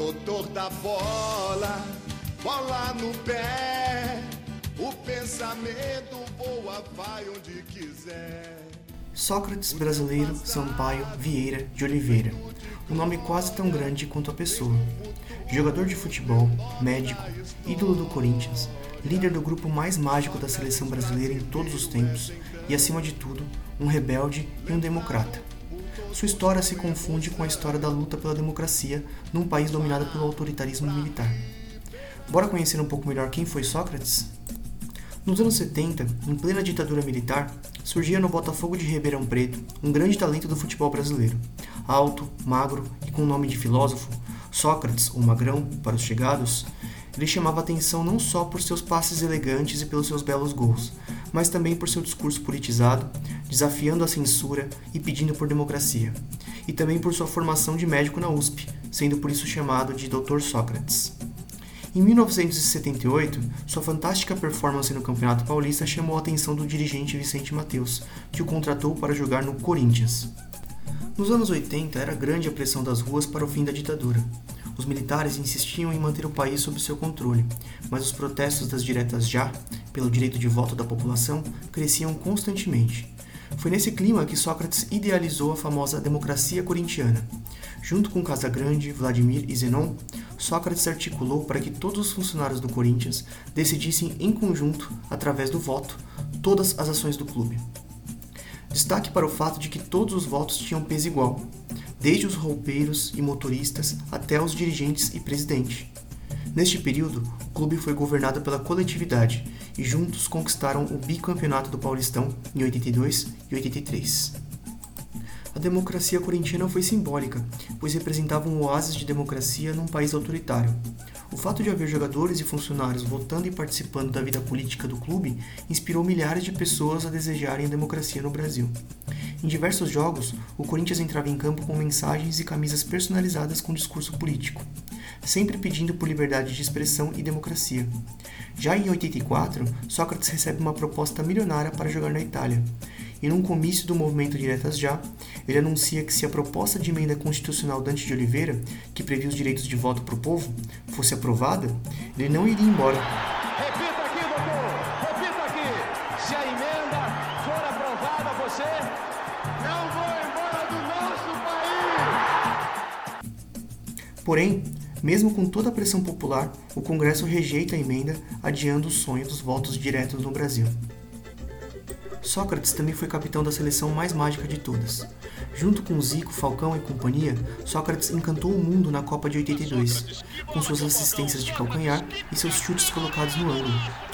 doutor da bola, bola no pé, o pensamento voa, vai onde quiser. Sócrates Brasileiro Sampaio Vieira de Oliveira, um nome quase tão grande quanto a pessoa. Jogador de futebol, médico, ídolo do Corinthians, líder do grupo mais mágico da seleção brasileira em todos os tempos e, acima de tudo, um rebelde e um democrata. Sua história se confunde com a história da luta pela democracia num país dominado pelo autoritarismo militar. Bora conhecer um pouco melhor quem foi Sócrates? Nos anos 70, em plena ditadura militar, surgia no Botafogo de Ribeirão Preto um grande talento do futebol brasileiro. Alto, magro e com o nome de filósofo, Sócrates, o magrão, para os chegados, ele chamava atenção não só por seus passes elegantes e pelos seus belos gols, mas também por seu discurso politizado, desafiando a censura e pedindo por democracia, e também por sua formação de médico na USP, sendo por isso chamado de Dr. Sócrates. Em 1978, sua fantástica performance no Campeonato Paulista chamou a atenção do dirigente Vicente Mateus, que o contratou para jogar no Corinthians. Nos anos 80 era grande a pressão das ruas para o fim da ditadura. Os militares insistiam em manter o país sob seu controle, mas os protestos das diretas já, pelo direito de voto da população, cresciam constantemente. Foi nesse clima que Sócrates idealizou a famosa democracia corintiana. Junto com Casagrande, Vladimir e Zenon, Sócrates articulou para que todos os funcionários do Corinthians decidissem em conjunto, através do voto, todas as ações do clube. Destaque para o fato de que todos os votos tinham peso igual, desde os roupeiros e motoristas até os dirigentes e presidente. Neste período, o clube foi governado pela coletividade e juntos conquistaram o bicampeonato do Paulistão em 82 e 83. A democracia corintiana foi simbólica, pois representava um oásis de democracia num país autoritário. O fato de haver jogadores e funcionários votando e participando da vida política do clube inspirou milhares de pessoas a desejarem a democracia no Brasil. Em diversos jogos, o Corinthians entrava em campo com mensagens e camisas personalizadas com discurso político, sempre pedindo por liberdade de expressão e democracia. Já em 84, Sócrates recebe uma proposta milionária para jogar na Itália. E num comício do movimento Diretas Já, ele anuncia que se a proposta de emenda constitucional Dante de Oliveira, que previa os direitos de voto para o povo, fosse aprovada, ele não iria embora. Não vou embora do nosso país! Porém, mesmo com toda a pressão popular, o Congresso rejeita a emenda, adiando o sonho dos votos diretos no Brasil. Sócrates também foi capitão da seleção mais mágica de todas. Junto com Zico, Falcão e companhia, Sócrates encantou o mundo na Copa de 82, com suas assistências de calcanhar e seus chutes colocados no ângulo.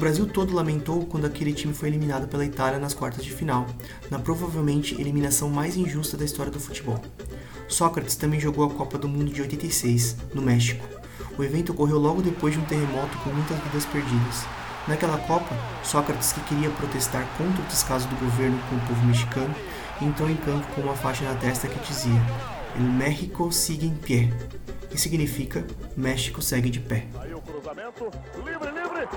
Brasil todo lamentou quando aquele time foi eliminado pela Itália nas quartas de final, na provavelmente eliminação mais injusta da história do futebol. Sócrates também jogou a Copa do Mundo de 86, no México. O evento ocorreu logo depois de um terremoto com muitas vidas perdidas. Naquela Copa, Sócrates, que queria protestar contra o descaso do governo com o povo mexicano, entrou em campo com uma faixa na testa que dizia El México sigue en pie, que significa México segue de pé. Aí o cruzamento, livre, livre! Gol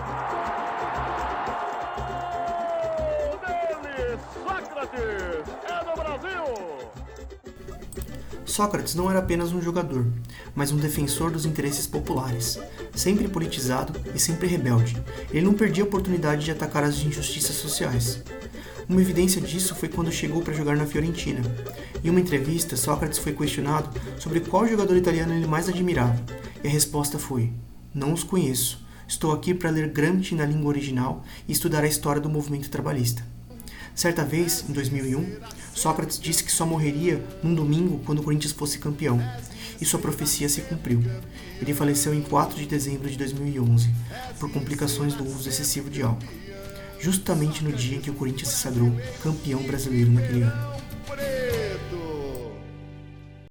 dele, Sócrates! É do Brasil! Sócrates não era apenas um jogador, mas um defensor dos interesses populares. Sempre politizado e sempre rebelde, ele não perdia a oportunidade de atacar as injustiças sociais. Uma evidência disso foi quando chegou para jogar na Fiorentina. Em uma entrevista, Sócrates foi questionado sobre qual jogador italiano ele mais admirava, e a resposta foi: Não os conheço. Estou aqui para ler Gramsci na língua original e estudar a história do movimento trabalhista. Certa vez, em 2001, Sócrates disse que só morreria num domingo quando o Corinthians fosse campeão, e sua profecia se cumpriu. Ele faleceu em 4 de dezembro de 2011 por complicações do uso excessivo de álcool, justamente no dia em que o Corinthians se sagrou campeão brasileiro naquele ano.